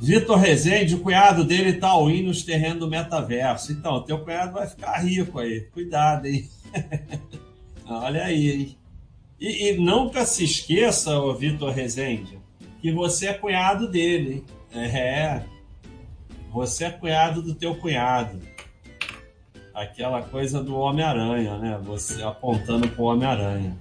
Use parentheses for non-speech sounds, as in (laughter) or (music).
Vitor Rezende, o cunhado dele tá all in nos terrenos do metaverso. Então, teu cunhado vai ficar rico aí. Cuidado, hein? (laughs) Ah, olha aí, hein? E, e, nunca se esqueça, o Vitor Rezende, que você é cunhado dele. É. Você é cunhado do teu cunhado. Aquela coisa do Homem-Aranha, né? Você apontando pro Homem-Aranha.